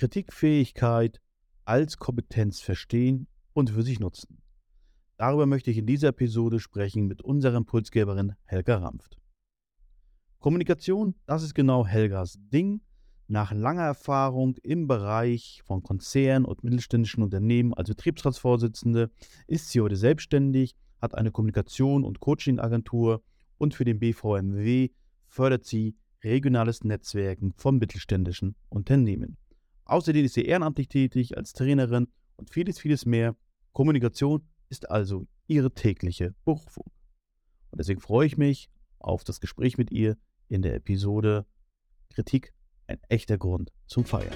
Kritikfähigkeit als Kompetenz verstehen und für sich nutzen. Darüber möchte ich in dieser Episode sprechen mit unserer Impulsgeberin Helga Rampft. Kommunikation, das ist genau Helgas Ding. Nach langer Erfahrung im Bereich von Konzernen und mittelständischen Unternehmen als Betriebsratsvorsitzende ist sie heute selbstständig, hat eine Kommunikation- und Coachingagentur und für den BVMW fördert sie regionales Netzwerken von mittelständischen Unternehmen. Außerdem ist sie ehrenamtlich tätig als Trainerin und vieles, vieles mehr. Kommunikation ist also ihre tägliche Berufung. Und deswegen freue ich mich auf das Gespräch mit ihr in der Episode Kritik ein echter Grund zum Feiern.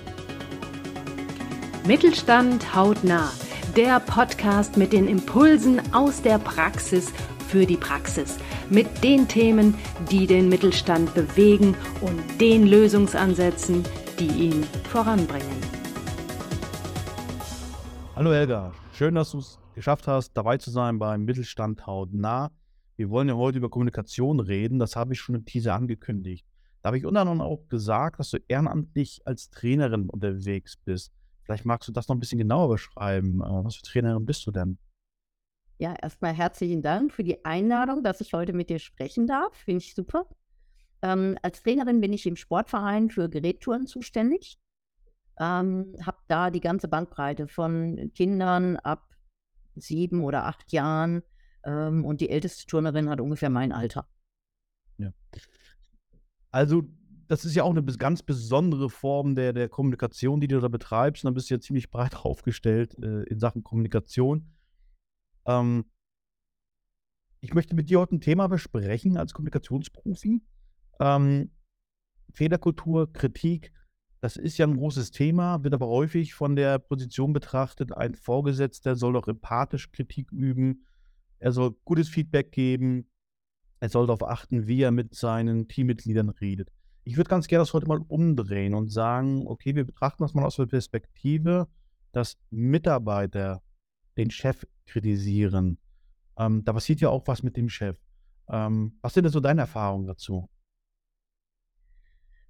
Mittelstand hautnah, der Podcast mit den Impulsen aus der Praxis für die Praxis, mit den Themen, die den Mittelstand bewegen und den Lösungsansätzen, die ihn voranbringen. Hallo Helga, schön, dass du es geschafft hast, dabei zu sein beim Mittelstand hautnah. Wir wollen ja heute über Kommunikation reden, das habe ich schon im Teaser angekündigt. Da habe ich unter anderem auch gesagt, dass du ehrenamtlich als Trainerin unterwegs bist. Vielleicht magst du das noch ein bisschen genauer beschreiben. Äh, was für Trainerin bist du denn? Ja, erstmal herzlichen Dank für die Einladung, dass ich heute mit dir sprechen darf. Finde ich super. Ähm, als Trainerin bin ich im Sportverein für Gerättouren zuständig. Ähm, habe da die ganze Bandbreite von Kindern ab sieben oder acht Jahren ähm, und die älteste Turnerin hat ungefähr mein Alter. Ja. Also, das ist ja auch eine ganz besondere Form der, der Kommunikation, die du da betreibst. Und dann bist du ja ziemlich breit aufgestellt äh, in Sachen Kommunikation. Ähm, ich möchte mit dir heute ein Thema besprechen als Kommunikationsprofi. Ähm, Fehlerkultur, Kritik, das ist ja ein großes Thema, wird aber häufig von der Position betrachtet, ein Vorgesetzter soll doch empathisch Kritik üben, er soll gutes Feedback geben, er soll darauf achten, wie er mit seinen Teammitgliedern redet. Ich würde ganz gerne das heute mal umdrehen und sagen, okay, wir betrachten das mal aus der Perspektive, dass Mitarbeiter den Chef kritisieren. Ähm, da passiert ja auch was mit dem Chef. Ähm, was sind denn so deine Erfahrungen dazu?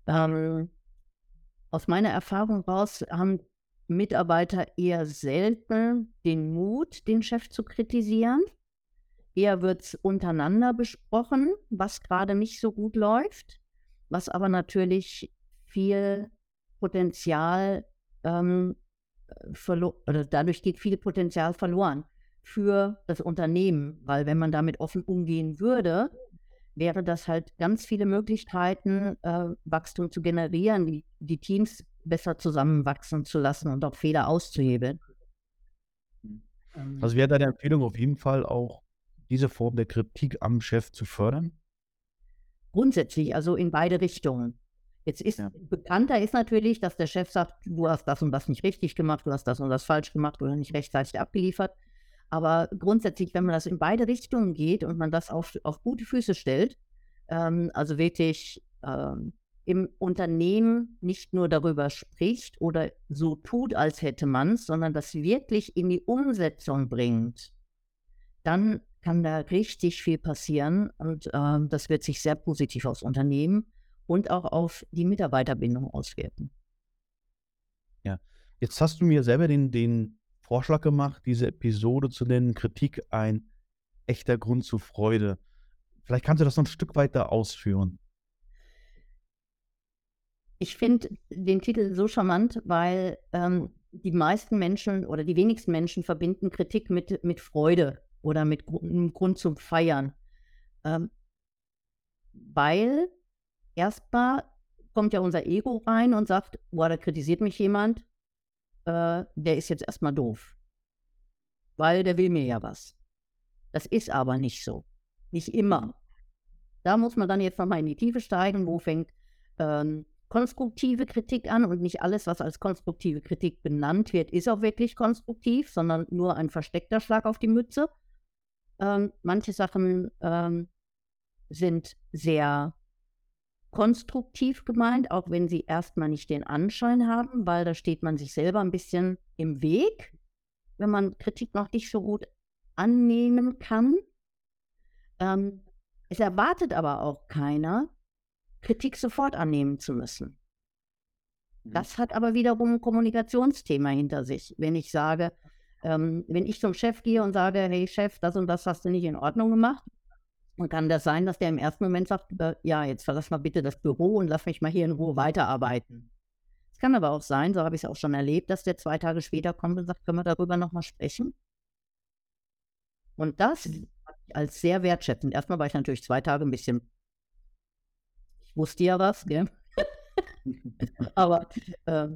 Ähm, aus meiner Erfahrung raus haben Mitarbeiter eher selten den Mut, den Chef zu kritisieren. Eher wird es untereinander besprochen, was gerade nicht so gut läuft, was aber natürlich viel Potenzial ähm, verloren, oder dadurch geht viel Potenzial verloren für das Unternehmen, weil wenn man damit offen umgehen würde, wäre das halt ganz viele Möglichkeiten, äh, Wachstum zu generieren, die, die Teams besser zusammenwachsen zu lassen und auch Fehler auszuhebeln. Ähm. Also wäre deine Empfehlung auf jeden Fall auch, diese Form der Kritik am Chef zu fördern? Grundsätzlich, also in beide Richtungen. Jetzt ist ja. bekannter ist natürlich, dass der Chef sagt, du hast das und das nicht richtig gemacht, du hast das und das falsch gemacht oder nicht rechtzeitig abgeliefert. Aber grundsätzlich, wenn man das in beide Richtungen geht und man das auf, auf gute Füße stellt, ähm, also wirklich ähm, im Unternehmen nicht nur darüber spricht oder so tut, als hätte man es, sondern das wirklich in die Umsetzung bringt, dann kann da richtig viel passieren und ähm, das wird sich sehr positiv aufs Unternehmen und auch auf die Mitarbeiterbindung auswirken. Ja, jetzt hast du mir selber den, den Vorschlag gemacht, diese Episode zu nennen, Kritik ein echter Grund zur Freude. Vielleicht kannst du das noch ein Stück weiter ausführen. Ich finde den Titel so charmant, weil ähm, die meisten Menschen oder die wenigsten Menschen verbinden Kritik mit, mit Freude oder mit einem Grund zum Feiern. Ähm, weil erstmal kommt ja unser Ego rein und sagt, boah, da kritisiert mich jemand, äh, der ist jetzt erstmal doof. Weil der will mir ja was. Das ist aber nicht so. Nicht immer. Da muss man dann jetzt nochmal in die Tiefe steigen, wo fängt ähm, konstruktive Kritik an und nicht alles, was als konstruktive Kritik benannt wird, ist auch wirklich konstruktiv, sondern nur ein versteckter Schlag auf die Mütze. Ähm, manche Sachen ähm, sind sehr konstruktiv gemeint, auch wenn sie erstmal nicht den Anschein haben, weil da steht man sich selber ein bisschen im Weg, wenn man Kritik noch nicht so gut annehmen kann. Ähm, es erwartet aber auch keiner, Kritik sofort annehmen zu müssen. Mhm. Das hat aber wiederum ein Kommunikationsthema hinter sich. Wenn ich sage, ähm, wenn ich zum Chef gehe und sage, hey Chef, das und das hast du nicht in Ordnung gemacht, dann kann das sein, dass der im ersten Moment sagt, äh, ja, jetzt verlass mal bitte das Büro und lass mich mal hier in Ruhe weiterarbeiten. Es kann aber auch sein, so habe ich es auch schon erlebt, dass der zwei Tage später kommt und sagt, können wir darüber nochmal sprechen? Und das mhm. als sehr wertschätzend. Erstmal war ich natürlich zwei Tage ein bisschen, ich wusste ja was, gell? aber äh,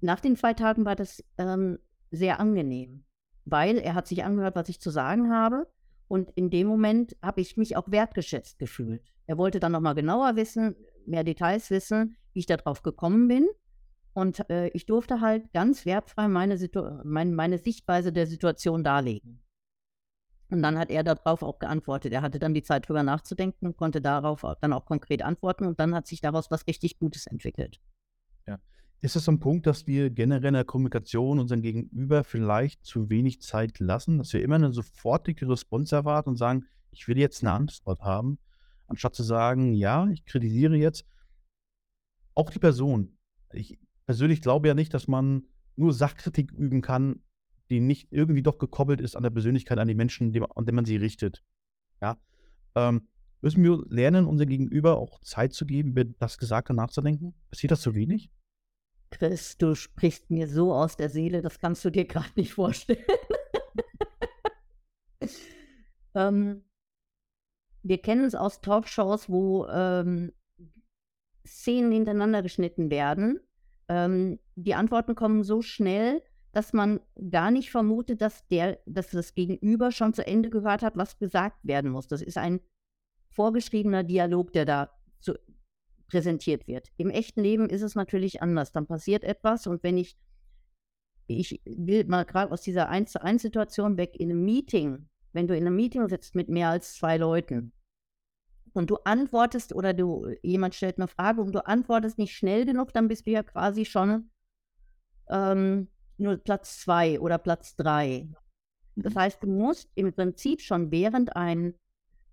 nach den zwei Tagen war das ähm, sehr angenehm, weil er hat sich angehört, was ich zu sagen habe. Und in dem Moment habe ich mich auch wertgeschätzt gefühlt. Er wollte dann nochmal genauer wissen, mehr Details wissen, wie ich darauf gekommen bin. Und äh, ich durfte halt ganz wertfrei meine, mein, meine Sichtweise der Situation darlegen. Und dann hat er darauf auch geantwortet. Er hatte dann die Zeit, drüber nachzudenken und konnte darauf dann auch konkret antworten. Und dann hat sich daraus was richtig Gutes entwickelt. Ja. Ist es so ein Punkt, dass wir generell in der Kommunikation unseren Gegenüber vielleicht zu wenig Zeit lassen, dass wir immer eine sofortige Response erwarten und sagen, ich will jetzt eine Antwort haben, anstatt zu sagen, ja, ich kritisiere jetzt auch die Person. Ich persönlich glaube ja nicht, dass man nur Sachkritik üben kann, die nicht irgendwie doch gekoppelt ist an der Persönlichkeit, an die Menschen, an denen man sie richtet. Ja. Ähm, müssen wir lernen, unser Gegenüber auch Zeit zu geben, über das Gesagte nachzudenken? Passiert das zu wenig? Chris, du sprichst mir so aus der Seele, das kannst du dir gerade nicht vorstellen. ähm, wir kennen es aus Talkshows, wo ähm, Szenen hintereinander geschnitten werden. Ähm, die Antworten kommen so schnell, dass man gar nicht vermutet, dass, der, dass das Gegenüber schon zu Ende gehört hat, was gesagt werden muss. Das ist ein vorgeschriebener Dialog, der da präsentiert wird. Im echten Leben ist es natürlich anders. Dann passiert etwas und wenn ich, ich will mal gerade aus dieser 1 zu 1 Situation weg in einem Meeting, wenn du in einem Meeting sitzt mit mehr als zwei Leuten und du antwortest oder du, jemand stellt eine Frage und du antwortest nicht schnell genug, dann bist du ja quasi schon ähm, nur Platz zwei oder Platz drei. Das mhm. heißt, du musst im Prinzip schon während ein,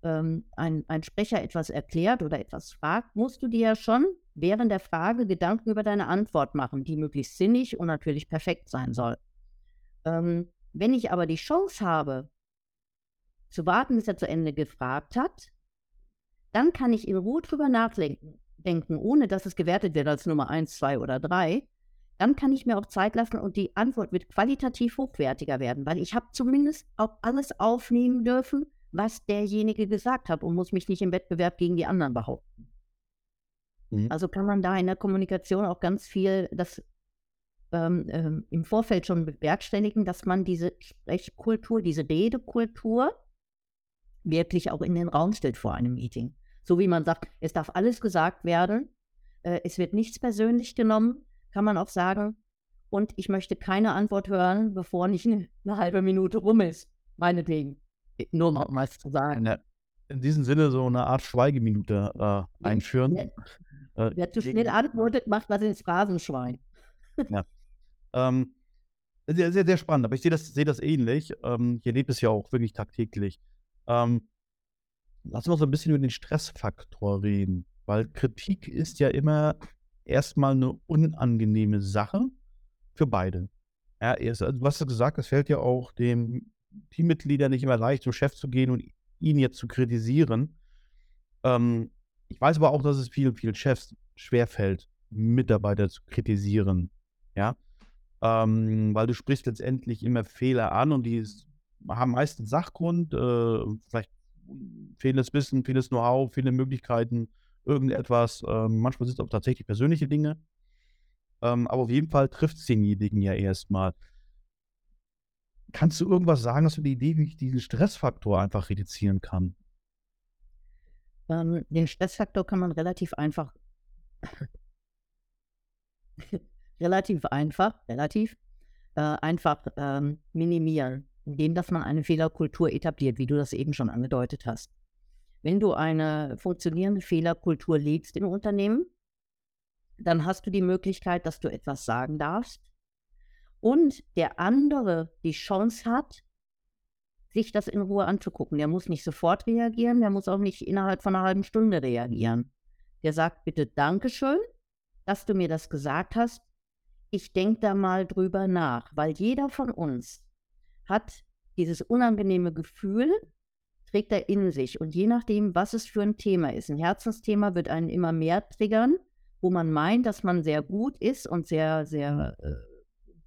ähm, ein, ein Sprecher etwas erklärt oder etwas fragt, musst du dir ja schon während der Frage Gedanken über deine Antwort machen, die möglichst sinnig und natürlich perfekt sein soll. Ähm, wenn ich aber die Chance habe, zu warten, bis er zu Ende gefragt hat, dann kann ich in Ruhe drüber nachdenken, ohne dass es gewertet wird als Nummer eins, zwei oder drei, dann kann ich mir auch Zeit lassen und die Antwort wird qualitativ hochwertiger werden, weil ich habe zumindest auch alles aufnehmen dürfen, was derjenige gesagt hat und muss mich nicht im Wettbewerb gegen die anderen behaupten. Mhm. Also kann man da in der Kommunikation auch ganz viel das ähm, ähm, im Vorfeld schon bewerkstelligen, dass man diese Sprechkultur, diese Redekultur wirklich auch in den Raum stellt vor einem Meeting. So wie man sagt, es darf alles gesagt werden, äh, es wird nichts persönlich genommen, kann man auch sagen, und ich möchte keine Antwort hören, bevor nicht eine, eine halbe Minute rum ist. Meinetwegen. Nur mal was zu sagen. In, in diesem Sinne so eine Art Schweigeminute äh, einführen. Wer, äh, wer zu schnell antwortet, macht was ins Phrasenschwein. ja. Ähm, sehr, sehr, sehr spannend, aber ich sehe das, seh das ähnlich. Ähm, ich erlebe es ja auch wirklich tagtäglich. Ähm, lass uns mal so ein bisschen über den Stressfaktor reden, weil Kritik ist ja immer erstmal eine unangenehme Sache für beide. Ja, also, du hast ja gesagt, es fällt ja auch dem Teammitglieder nicht immer leicht, zum Chef zu gehen und ihn jetzt zu kritisieren. Ähm, ich weiß aber auch, dass es vielen, vielen Chefs schwerfällt, Mitarbeiter zu kritisieren. Ja. Ähm, weil du sprichst letztendlich immer Fehler an und die haben meistens Sachgrund, äh, vielleicht fehlendes Wissen, fehlendes Know-how, fehlende Möglichkeiten irgendetwas. Ähm, manchmal sind es auch tatsächlich persönliche Dinge. Ähm, aber auf jeden Fall trifft es denjenigen ja erstmal. Kannst du irgendwas sagen, dass du die Idee, wie ich diesen Stressfaktor einfach reduzieren kann? Ähm, den Stressfaktor kann man relativ einfach, relativ einfach, relativ äh, einfach ähm, minimieren, indem dass man eine Fehlerkultur etabliert, wie du das eben schon angedeutet hast. Wenn du eine funktionierende Fehlerkultur lebst im Unternehmen, dann hast du die Möglichkeit, dass du etwas sagen darfst und der andere die Chance hat, sich das in Ruhe anzugucken. Der muss nicht sofort reagieren, der muss auch nicht innerhalb von einer halben Stunde reagieren. Der sagt bitte Dankeschön, dass du mir das gesagt hast. Ich denke da mal drüber nach, weil jeder von uns hat dieses unangenehme Gefühl, trägt er in sich. Und je nachdem, was es für ein Thema ist, ein Herzensthema wird einen immer mehr triggern, wo man meint, dass man sehr gut ist und sehr, sehr äh,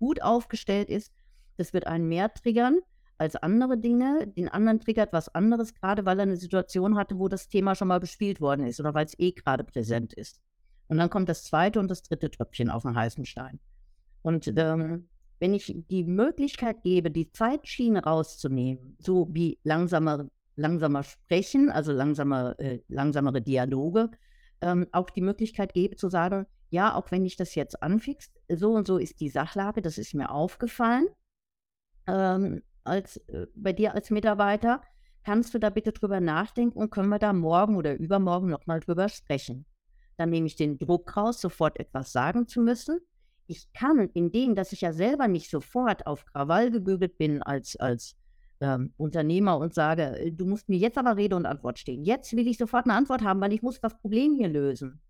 gut aufgestellt ist. Das wird einen mehr triggern als andere Dinge. Den anderen triggert was anderes, gerade weil er eine Situation hatte, wo das Thema schon mal bespielt worden ist oder weil es eh gerade präsent ist. Und dann kommt das zweite und das dritte Tröpfchen auf den heißen Stein. Und ähm, wenn ich die Möglichkeit gebe, die Zeitschiene rauszunehmen, so wie langsamer, langsamer Sprechen, also langsamer, äh, langsamere Dialoge, ähm, auch die Möglichkeit gebe zu sagen, ja, auch wenn ich das jetzt anfixt, so und so ist die Sachlage, das ist mir aufgefallen. Ähm, als, äh, bei dir als Mitarbeiter, kannst du da bitte drüber nachdenken und können wir da morgen oder übermorgen nochmal drüber sprechen. Dann nehme ich den Druck raus, sofort etwas sagen zu müssen. Ich kann, indem, dass ich ja selber nicht sofort auf Krawall gebügelt bin als, als ähm, Unternehmer und sage, äh, du musst mir jetzt aber Rede und Antwort stehen. Jetzt will ich sofort eine Antwort haben, weil ich muss das Problem hier lösen.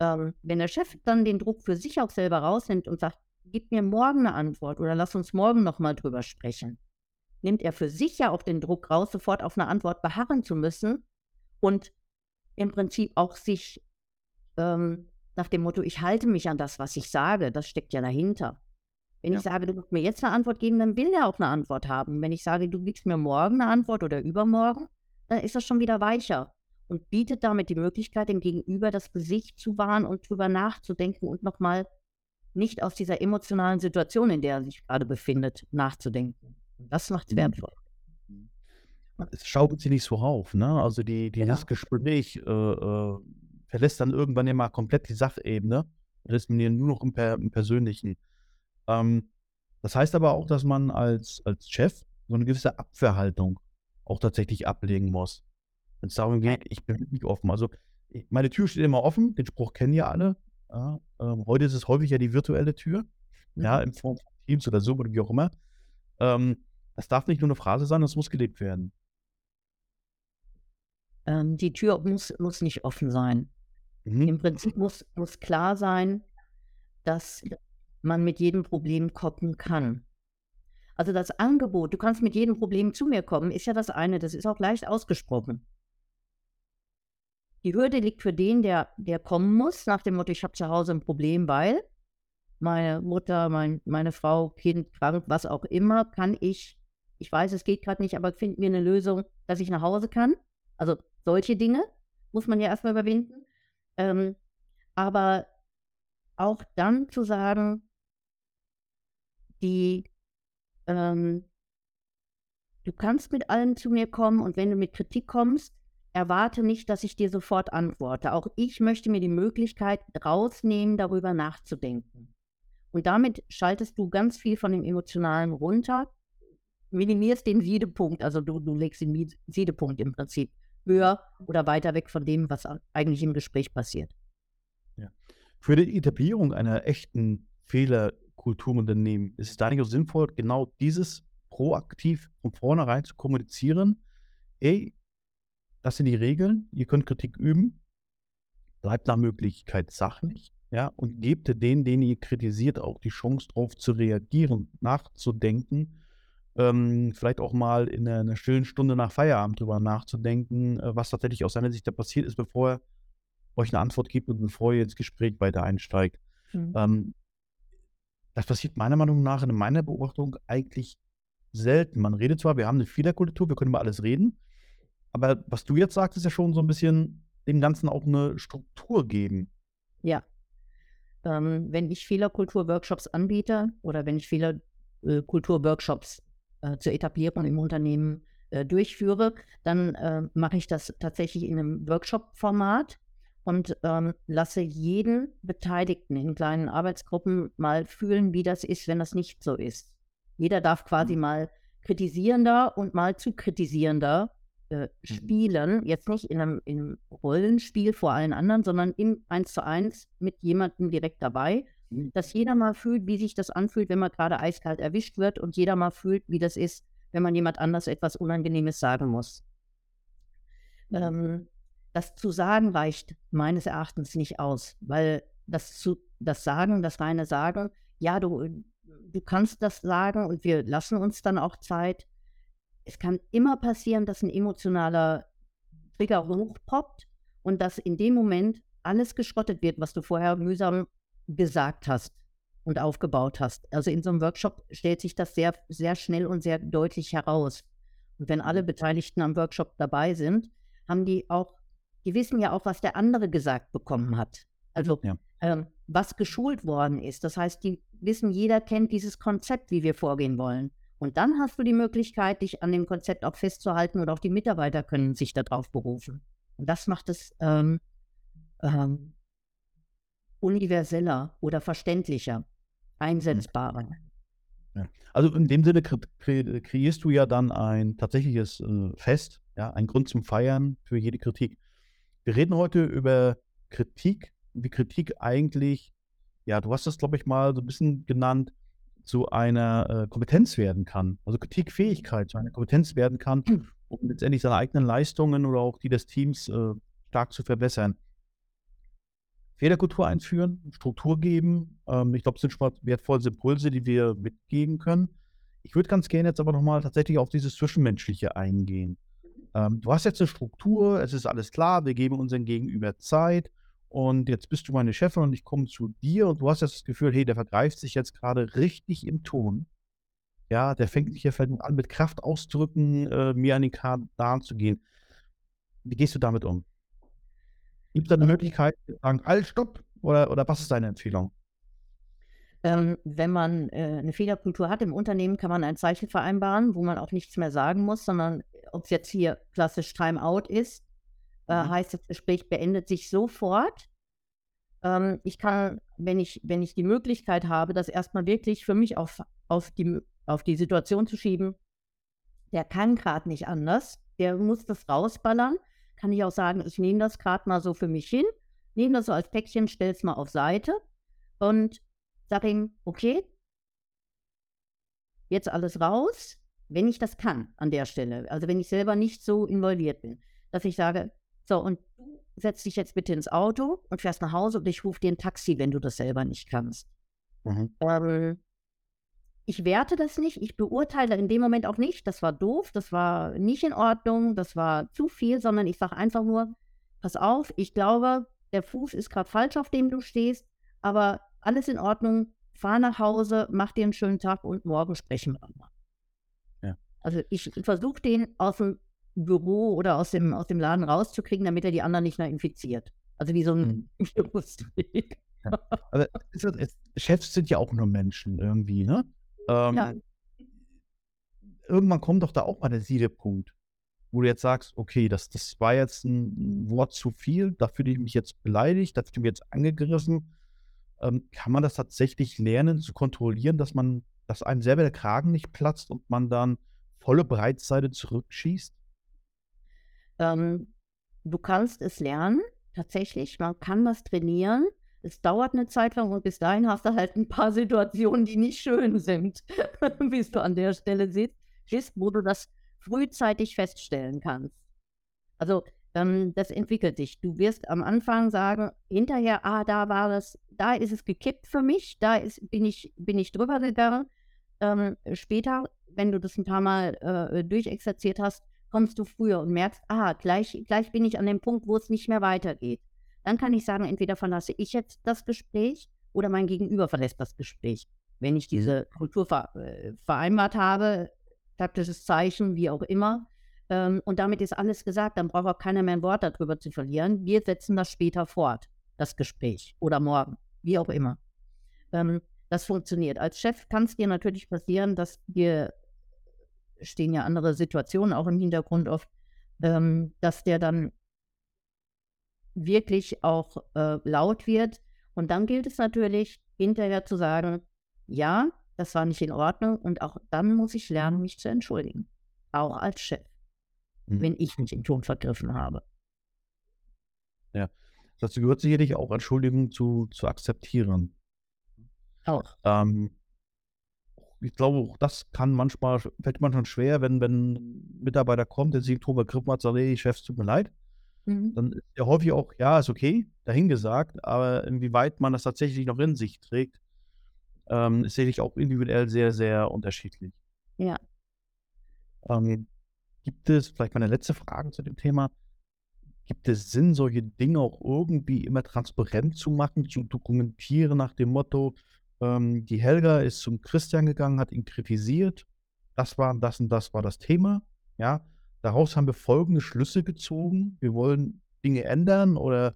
Ähm, wenn der Chef dann den Druck für sich auch selber rausnimmt und sagt, gib mir morgen eine Antwort oder lass uns morgen nochmal drüber sprechen, nimmt er für sich ja auch den Druck raus, sofort auf eine Antwort beharren zu müssen und im Prinzip auch sich ähm, nach dem Motto, ich halte mich an das, was ich sage, das steckt ja dahinter. Wenn ja. ich sage, du musst mir jetzt eine Antwort geben, dann will er auch eine Antwort haben. Wenn ich sage, du gibst mir morgen eine Antwort oder übermorgen, dann ist das schon wieder weicher und bietet damit die Möglichkeit, dem Gegenüber das Gesicht zu wahren und drüber nachzudenken und nochmal nicht aus dieser emotionalen Situation, in der er sich gerade befindet, nachzudenken. Das macht es mhm. wertvoll. Mhm. Es schaukelt sich nicht so auf, ne? Also die, die, ja. das Gespräch äh, äh, verlässt dann irgendwann ja mal komplett die Sachebene. Das ist mir nur noch im, per, im Persönlichen. Ähm, das heißt aber auch, dass man als, als Chef so eine gewisse Abwehrhaltung auch tatsächlich ablegen muss. Wenn es darum geht, ich bin wirklich offen. Also meine Tür steht immer offen, den Spruch kennen ja alle. Ja, ähm, heute ist es häufig ja die virtuelle Tür, ja, mhm. in Form von Teams oder Zoom oder wie auch immer. Ähm, das darf nicht nur eine Phrase sein, das muss gelebt werden. Ähm, die Tür muss, muss nicht offen sein. Mhm. Im Prinzip muss, muss klar sein, dass man mit jedem Problem kommen kann. Also das Angebot, du kannst mit jedem Problem zu mir kommen, ist ja das eine, das ist auch leicht ausgesprochen. Die Hürde liegt für den, der, der kommen muss, nach dem Motto, ich habe zu Hause ein Problem, weil meine Mutter, mein, meine Frau, Kind, krank, was auch immer, kann ich, ich weiß, es geht gerade nicht, aber finden mir eine Lösung, dass ich nach Hause kann. Also solche Dinge muss man ja erstmal überwinden. Ähm, aber auch dann zu sagen, die, ähm, du kannst mit allem zu mir kommen und wenn du mit Kritik kommst, erwarte nicht, dass ich dir sofort antworte. Auch ich möchte mir die Möglichkeit rausnehmen, darüber nachzudenken. Und damit schaltest du ganz viel von dem Emotionalen runter, minimierst den Siedepunkt, also du, du legst den Siedepunkt im Prinzip höher oder weiter weg von dem, was eigentlich im Gespräch passiert. Ja. Für die Etablierung einer echten Fehlerkultur im Unternehmen ist es da nicht auch sinnvoll, genau dieses proaktiv von vornherein zu kommunizieren. Ey, das sind die Regeln. Ihr könnt Kritik üben. Bleibt nach Möglichkeit sachlich. Ja, und gebt denen, den ihr kritisiert, auch die Chance, darauf zu reagieren, nachzudenken. Ähm, vielleicht auch mal in einer, einer, stillen Stunde nach Feierabend drüber nachzudenken, äh, was tatsächlich aus seiner Sicht da passiert ist, bevor er euch eine Antwort gibt und bevor ihr ins Gespräch weiter einsteigt. Mhm. Ähm, das passiert meiner Meinung nach in meiner Beobachtung eigentlich selten. Man redet zwar, wir haben eine Fehlerkultur, wir können über alles reden, aber was du jetzt sagst, ist ja schon so ein bisschen dem Ganzen auch eine Struktur geben. Ja. Ähm, wenn ich Fehlerkultur-Workshops anbiete oder wenn ich Fehlerkultur-Workshops äh, zur Etablierung im Unternehmen äh, durchführe, dann äh, mache ich das tatsächlich in einem Workshop-Format und ähm, lasse jeden Beteiligten in kleinen Arbeitsgruppen mal fühlen, wie das ist, wenn das nicht so ist. Jeder darf quasi mhm. mal kritisierender und mal zu kritisierender äh, mhm. spielen, jetzt nicht in einem, in einem, Rollenspiel vor allen anderen, sondern im Eins zu eins mit jemandem direkt dabei, mhm. dass jeder mal fühlt, wie sich das anfühlt, wenn man gerade eiskalt erwischt wird und jeder mal fühlt, wie das ist, wenn man jemand anders etwas Unangenehmes sagen muss. Mhm. Ähm, das zu sagen reicht meines Erachtens nicht aus, weil das, zu, das Sagen, das reine Sagen, ja, du, du kannst das sagen und wir lassen uns dann auch Zeit. Es kann immer passieren, dass ein emotionaler Trigger hochpoppt und dass in dem Moment alles geschrottet wird, was du vorher mühsam gesagt hast und aufgebaut hast. Also in so einem Workshop stellt sich das sehr, sehr schnell und sehr deutlich heraus. Und wenn alle Beteiligten am Workshop dabei sind, haben die auch, die wissen ja auch, was der andere gesagt bekommen hat. Also ja. ähm, was geschult worden ist. Das heißt, die wissen, jeder kennt dieses Konzept, wie wir vorgehen wollen. Und dann hast du die Möglichkeit, dich an dem Konzept auch festzuhalten und auch die Mitarbeiter können sich darauf berufen. Und das macht es ähm, ähm, universeller oder verständlicher, einsetzbarer. Ja. Also in dem Sinne kre kre kreierst du ja dann ein tatsächliches äh, Fest, ja, ein Grund zum Feiern für jede Kritik. Wir reden heute über Kritik, wie Kritik eigentlich, ja, du hast das, glaube ich, mal so ein bisschen genannt, zu einer äh, Kompetenz werden kann. Also Kritikfähigkeit zu einer Kompetenz werden kann, um letztendlich seine eigenen Leistungen oder auch die des Teams äh, stark zu verbessern. Fehlerkultur einführen, Struktur geben. Ähm, ich glaube, es sind schon mal wertvolle Impulse, die wir mitgeben können. Ich würde ganz gerne jetzt aber nochmal tatsächlich auf dieses Zwischenmenschliche eingehen. Ähm, du hast jetzt eine Struktur, es ist alles klar, wir geben unseren Gegenüber Zeit und jetzt bist du meine Chefin und ich komme zu dir und du hast jetzt das Gefühl, hey, der vergreift sich jetzt gerade richtig im Ton. Ja, der fängt sich ja vielleicht an, mit Kraft auszudrücken, äh, mir an den Karten zu gehen. Wie gehst du damit um? Gibt es da eine Möglichkeit, zu sagen, halt, stopp? Oder, oder was ist deine Empfehlung? Ähm, wenn man äh, eine Fehlerkultur hat im Unternehmen, kann man ein Zeichen vereinbaren, wo man auch nichts mehr sagen muss, sondern ob es jetzt hier klassisch Timeout ist, äh, mhm. heißt das Gespräch beendet sich sofort. Ähm, ich kann, wenn ich, wenn ich die Möglichkeit habe, das erstmal wirklich für mich auf, auf, die, auf die Situation zu schieben, der kann gerade nicht anders, der muss das rausballern kann ich auch sagen, ich nehme das gerade mal so für mich hin, nehme das so als Päckchen, stelle es mal auf Seite und sage ihm, okay, jetzt alles raus, wenn ich das kann an der Stelle. Also wenn ich selber nicht so involviert bin, dass ich sage, so und du setzt dich jetzt bitte ins Auto und fährst nach Hause und ich rufe dir ein Taxi, wenn du das selber nicht kannst. Mhm. Ähm, ich werte das nicht, ich beurteile in dem Moment auch nicht, das war doof, das war nicht in Ordnung, das war zu viel, sondern ich sage einfach nur, pass auf, ich glaube, der Fuß ist gerade falsch, auf dem du stehst, aber alles in Ordnung, fahr nach Hause, mach dir einen schönen Tag und morgen sprechen wir mal. Ja. Also ich versuche den aus dem Büro oder aus dem, aus dem Laden rauszukriegen, damit er die anderen nicht mehr infiziert. Also wie so ein mhm. Virusweg. Ja. Aber Chefs sind ja auch nur Menschen irgendwie, ne? Ähm, ja. Irgendwann kommt doch da auch mal der Siedepunkt, wo du jetzt sagst, okay, das, das war jetzt ein Wort zu viel, da fühle ich mich jetzt beleidigt, da fühle ich mich jetzt angegriffen. Ähm, kann man das tatsächlich lernen zu kontrollieren, dass man, dass einem selber der Kragen nicht platzt und man dann volle Breitseite zurückschießt? Ähm, du kannst es lernen, tatsächlich. Man kann das trainieren. Es dauert eine Zeit lang und bis dahin hast du halt ein paar Situationen, die nicht schön sind, wie du an der Stelle siehst, wo du das frühzeitig feststellen kannst. Also ähm, das entwickelt sich. Du wirst am Anfang sagen, hinterher, ah, da war das, da ist es gekippt für mich, da ist, bin, ich, bin ich drüber gegangen. Ähm, später, wenn du das ein paar Mal äh, durchexerziert hast, kommst du früher und merkst, ah, gleich, gleich bin ich an dem Punkt, wo es nicht mehr weitergeht. Dann kann ich sagen, entweder verlasse ich jetzt das Gespräch oder mein Gegenüber verlässt das Gespräch. Wenn ich diese Kultur ver äh, vereinbart habe, taktisches Zeichen, wie auch immer, ähm, und damit ist alles gesagt, dann braucht auch keiner mehr ein Wort darüber zu verlieren. Wir setzen das später fort, das Gespräch oder morgen, wie auch immer. Ähm, das funktioniert. Als Chef kann es dir natürlich passieren, dass dir stehen ja andere Situationen auch im Hintergrund oft, ähm, dass der dann wirklich auch äh, laut wird. Und dann gilt es natürlich, hinterher zu sagen, ja, das war nicht in Ordnung und auch dann muss ich lernen, mich zu entschuldigen. Auch als Chef, mhm. wenn ich mich im Ton vergriffen habe. Ja, dazu gehört sicherlich auch Entschuldigung zu, zu akzeptieren. Auch. Ähm, ich glaube, auch das kann manchmal, fällt manchmal schwer, wenn, wenn ein Mitarbeiter kommt, der sich im Ton vergriffen hat, sagt, hey, Chef, tut mir leid. Mhm. Dann ist ja häufig auch, ja, ist okay, dahingesagt, aber inwieweit man das tatsächlich noch in sich trägt, ähm, ist sicherlich auch individuell sehr, sehr unterschiedlich. Ja. Ähm, gibt es, vielleicht meine letzte Frage zu dem Thema, gibt es Sinn, solche Dinge auch irgendwie immer transparent zu machen, zu dokumentieren nach dem Motto, ähm, die Helga ist zum Christian gegangen, hat ihn kritisiert, das war das und das war das Thema, ja. Daraus haben wir folgende Schlüsse gezogen. Wir wollen Dinge ändern oder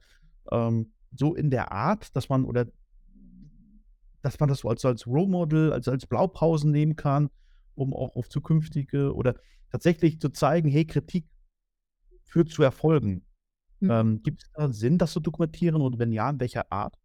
ähm, so in der Art, dass man oder dass man das so als, als Role Model, als, als Blaupausen nehmen kann, um auch auf zukünftige oder tatsächlich zu zeigen, hey, Kritik führt zu Erfolgen. Mhm. Ähm, Gibt es da Sinn, das zu dokumentieren und wenn ja, in welcher Art?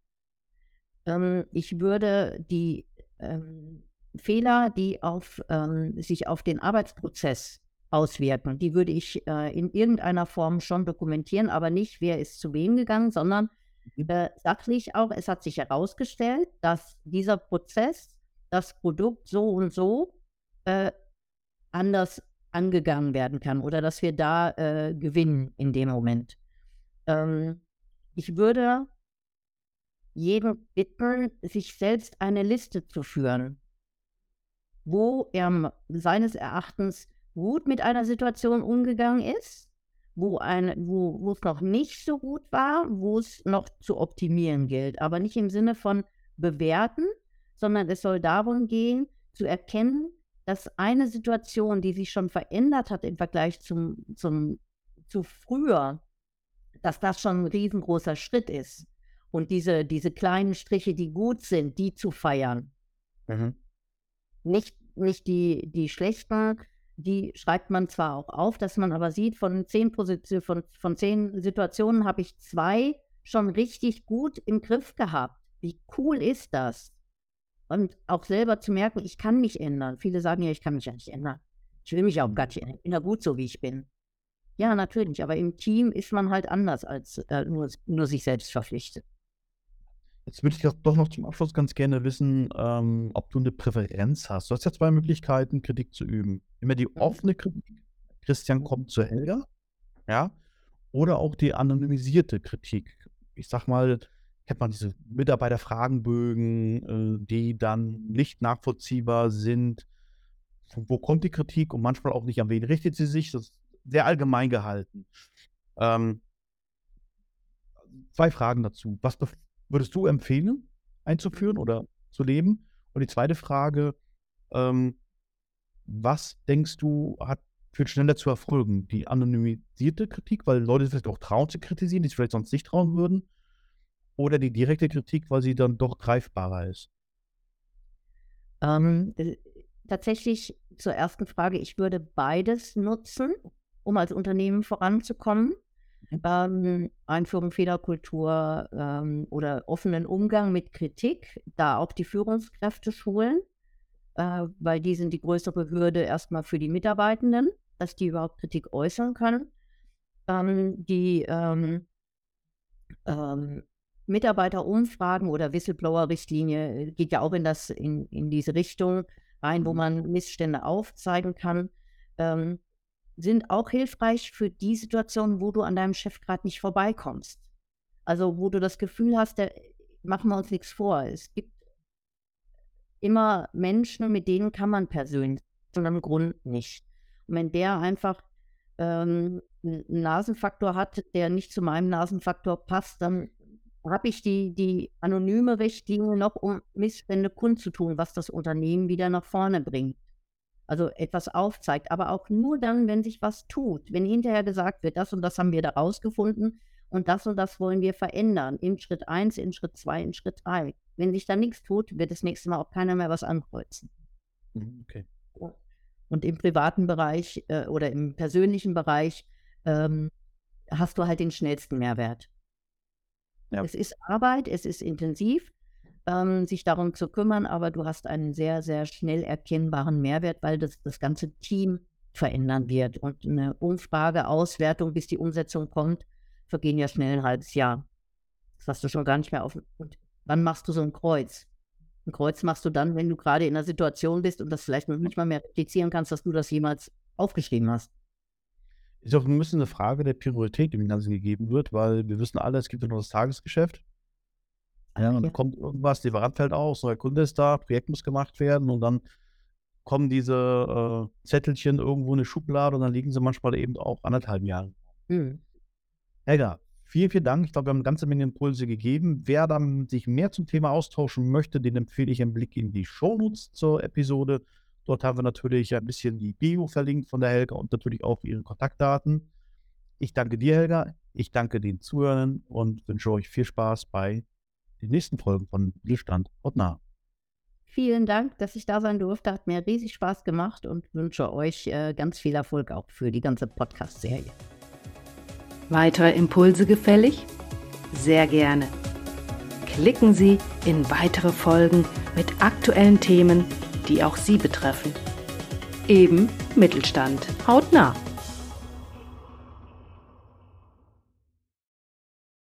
Ähm, ich würde die ähm, Fehler, die auf, ähm, sich auf den Arbeitsprozess auswirken, die würde ich äh, in irgendeiner Form schon dokumentieren, aber nicht, wer ist zu wem gegangen, sondern mhm. äh, sachlich auch, es hat sich herausgestellt, dass dieser Prozess, das Produkt so und so äh, anders angegangen werden kann oder dass wir da äh, gewinnen in dem Moment. Ähm, ich würde jeden bitten, sich selbst eine Liste zu führen, wo er seines Erachtens gut mit einer Situation umgegangen ist, wo, ein, wo, wo es noch nicht so gut war, wo es noch zu optimieren gilt. Aber nicht im Sinne von bewerten, sondern es soll darum gehen, zu erkennen, dass eine Situation, die sich schon verändert hat im Vergleich zum, zum, zu früher, dass das schon ein riesengroßer Schritt ist. Und diese, diese kleinen Striche, die gut sind, die zu feiern. Mhm. Nicht, nicht die, die schlechten, die schreibt man zwar auch auf, dass man aber sieht, von zehn, Position, von, von zehn Situationen habe ich zwei schon richtig gut im Griff gehabt. Wie cool ist das? Und auch selber zu merken, ich kann mich ändern. Viele sagen ja, ich kann mich ja nicht ändern. Ich will mich auch gar nicht ändern. Ich bin ja gut so, wie ich bin. Ja, natürlich, aber im Team ist man halt anders als äh, nur, nur sich selbst verpflichtet. Jetzt würde ich doch noch zum Abschluss ganz gerne wissen, ähm, ob du eine Präferenz hast. Du hast ja zwei Möglichkeiten, Kritik zu üben. Immer die mhm. offene Kritik, Christian kommt zu Helga, ja, oder auch die anonymisierte Kritik. Ich sag mal, kennt man diese Mitarbeiterfragenbögen, äh, die dann nicht nachvollziehbar sind. Von wo kommt die Kritik und manchmal auch nicht, an wen richtet sie sich? Das ist sehr allgemein gehalten. Ähm, zwei Fragen dazu. Was würdest du empfehlen, einzuführen oder zu leben? Und die zweite Frage, ähm, was denkst du, hat führt schneller zu erfolgen? Die anonymisierte Kritik, weil Leute vielleicht auch trauen zu kritisieren, die es vielleicht sonst nicht trauen würden, oder die direkte Kritik, weil sie dann doch greifbarer ist? Ähm, äh, tatsächlich zur ersten Frage, ich würde beides nutzen, um als Unternehmen voranzukommen. Ähm, Einführung Fehlerkultur ähm, oder offenen Umgang mit Kritik, da auch die Führungskräfte schulen, äh, weil die sind die größere Hürde erstmal für die Mitarbeitenden, dass die überhaupt Kritik äußern können. Ähm, die ähm, ähm, Mitarbeiterumfragen oder Whistleblower-Richtlinie äh, geht ja auch in, das, in, in diese Richtung rein, wo mhm. man Missstände aufzeigen kann, ähm, sind auch hilfreich für die Situationen, wo du an deinem Chef gerade nicht vorbeikommst. Also wo du das Gefühl hast, der, machen wir uns nichts vor. Es gibt immer Menschen, mit denen kann man persönlich, aus einem Grund nicht. Und wenn der einfach ähm, einen Nasenfaktor hat, der nicht zu meinem Nasenfaktor passt, dann habe ich die, die anonyme Richtlinie noch, um Missstände kundzutun, was das Unternehmen wieder nach vorne bringt. Also etwas aufzeigt, aber auch nur dann, wenn sich was tut. Wenn hinterher gesagt wird, das und das haben wir da rausgefunden und das und das wollen wir verändern. In Schritt 1, in Schritt 2, in Schritt 3. Wenn sich da nichts tut, wird das nächste Mal auch keiner mehr was ankreuzen. Mhm, okay. Und im privaten Bereich äh, oder im persönlichen Bereich ähm, hast du halt den schnellsten Mehrwert. Ja. Es ist Arbeit, es ist intensiv, ähm, sich darum zu kümmern, aber du hast einen sehr, sehr schnell erkennbaren Mehrwert, weil das das ganze Team verändern wird. Und eine Umfrage, Auswertung, bis die Umsetzung kommt, vergehen ja schnell ein halbes Jahr. Das hast du schon gar nicht mehr auf. Und wann machst du so ein Kreuz? Ein Kreuz machst du dann, wenn du gerade in einer Situation bist und das vielleicht noch nicht mal mehr replizieren kannst, dass du das jemals aufgeschrieben hast ist auch ein bisschen eine Frage der Priorität, die dem Ganzen gegeben wird, weil wir wissen alle, es gibt ja noch das Tagesgeschäft. Ja, und dann kommt irgendwas, Lieferant fällt aus, neuer Kunde ist da, Projekt muss gemacht werden und dann kommen diese äh, Zettelchen irgendwo in eine Schublade und dann liegen sie manchmal eben auch anderthalb Jahre. Mhm. Helga, vielen, vielen Dank. Ich glaube, wir haben eine ganze Menge Impulse gegeben. Wer dann sich mehr zum Thema austauschen möchte, den empfehle ich einen Blick in die Shownotes zur Episode. Dort haben wir natürlich ein bisschen die Bio verlinkt von der Helga und natürlich auch ihre Kontaktdaten. Ich danke dir, Helga. Ich danke den Zuhörern und wünsche euch viel Spaß bei den nächsten Folgen von Mittelstand und nah. Vielen Dank, dass ich da sein durfte. Hat mir riesig Spaß gemacht und wünsche euch äh, ganz viel Erfolg auch für die ganze Podcast-Serie. Weitere Impulse gefällig? Sehr gerne. Klicken Sie in weitere Folgen mit aktuellen Themen, die auch Sie betreffen. Eben Mittelstand. Hautnah.